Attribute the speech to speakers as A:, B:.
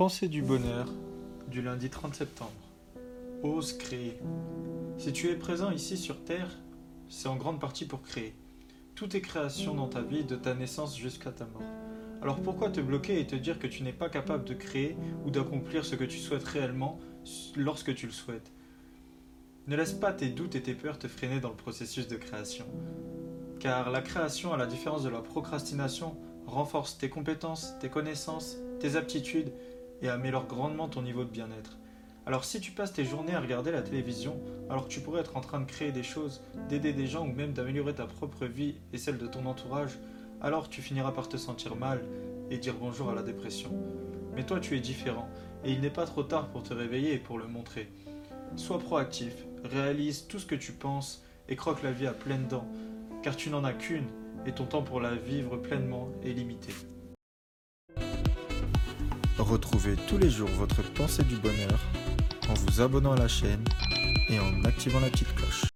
A: Pensée du bonheur du lundi 30 septembre. Ose créer. Si tu es présent ici sur Terre, c'est en grande partie pour créer. Tout est création dans ta vie, de ta naissance jusqu'à ta mort. Alors pourquoi te bloquer et te dire que tu n'es pas capable de créer ou d'accomplir ce que tu souhaites réellement lorsque tu le souhaites? Ne laisse pas tes doutes et tes peurs te freiner dans le processus de création. Car la création, à la différence de la procrastination, renforce tes compétences, tes connaissances, tes aptitudes et améliore grandement ton niveau de bien-être. Alors si tu passes tes journées à regarder la télévision, alors que tu pourrais être en train de créer des choses, d'aider des gens ou même d'améliorer ta propre vie et celle de ton entourage, alors tu finiras par te sentir mal et dire bonjour à la dépression. Mais toi tu es différent et il n'est pas trop tard pour te réveiller et pour le montrer. Sois proactif, réalise tout ce que tu penses et croque la vie à pleines dents, car tu n'en as qu'une et ton temps pour la vivre pleinement est limité.
B: Retrouvez tous les jours votre pensée du bonheur en vous abonnant à la chaîne et en activant la petite cloche.